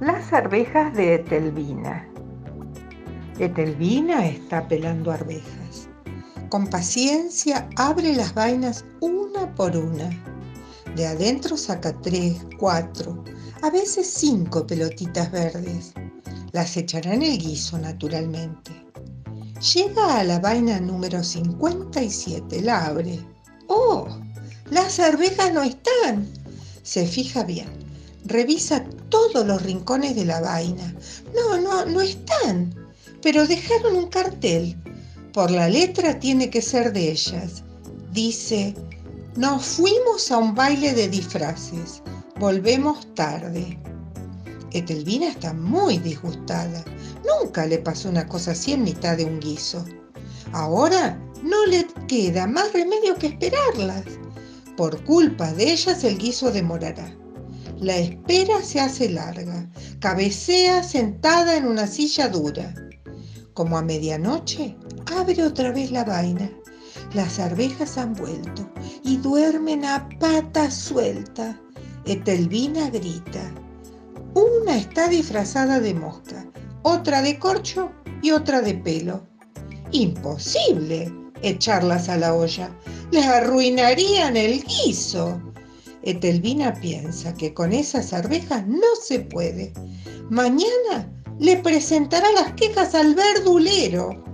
Las arvejas de Etelvina. Etelvina está pelando arvejas. Con paciencia abre las vainas una por una. De adentro saca tres, cuatro, a veces cinco pelotitas verdes. Las echará en el guiso, naturalmente. Llega a la vaina número 57, la abre. ¡Oh! Las arvejas no están. Se fija bien Revisa todos los rincones de la vaina. No, no, no están. Pero dejaron un cartel. Por la letra tiene que ser de ellas. Dice, nos fuimos a un baile de disfraces. Volvemos tarde. Etelvina está muy disgustada. Nunca le pasó una cosa así en mitad de un guiso. Ahora no le queda más remedio que esperarlas. Por culpa de ellas el guiso demorará. La espera se hace larga. Cabecea sentada en una silla dura. Como a medianoche, abre otra vez la vaina. Las arvejas han vuelto y duermen a pata suelta. Etelvina grita. Una está disfrazada de mosca, otra de corcho y otra de pelo. Imposible echarlas a la olla. Les arruinarían el guiso. Etelvina piensa que con esas arvejas no se puede. Mañana le presentará las quejas al verdulero.